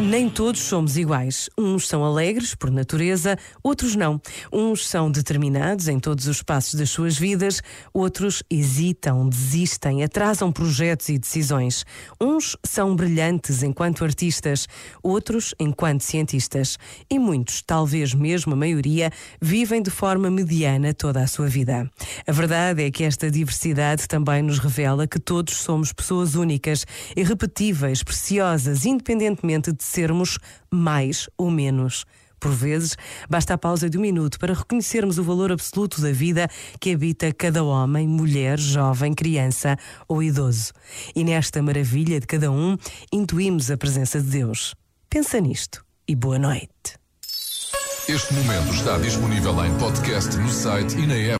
Nem todos somos iguais. Uns são alegres por natureza, outros não. Uns são determinados em todos os passos das suas vidas, outros hesitam, desistem, atrasam projetos e decisões. Uns são brilhantes enquanto artistas, outros enquanto cientistas. E muitos, talvez mesmo a maioria, vivem de forma mediana toda a sua vida. A verdade é que esta diversidade também nos revela que todos somos pessoas únicas, irrepetíveis, preciosas, independentemente de sermos mais ou menos. Por vezes, basta a pausa de um minuto para reconhecermos o valor absoluto da vida que habita cada homem, mulher, jovem, criança ou idoso. E nesta maravilha de cada um, intuímos a presença de Deus. Pensa nisto e boa noite. Este momento está disponível em podcast no site e na app.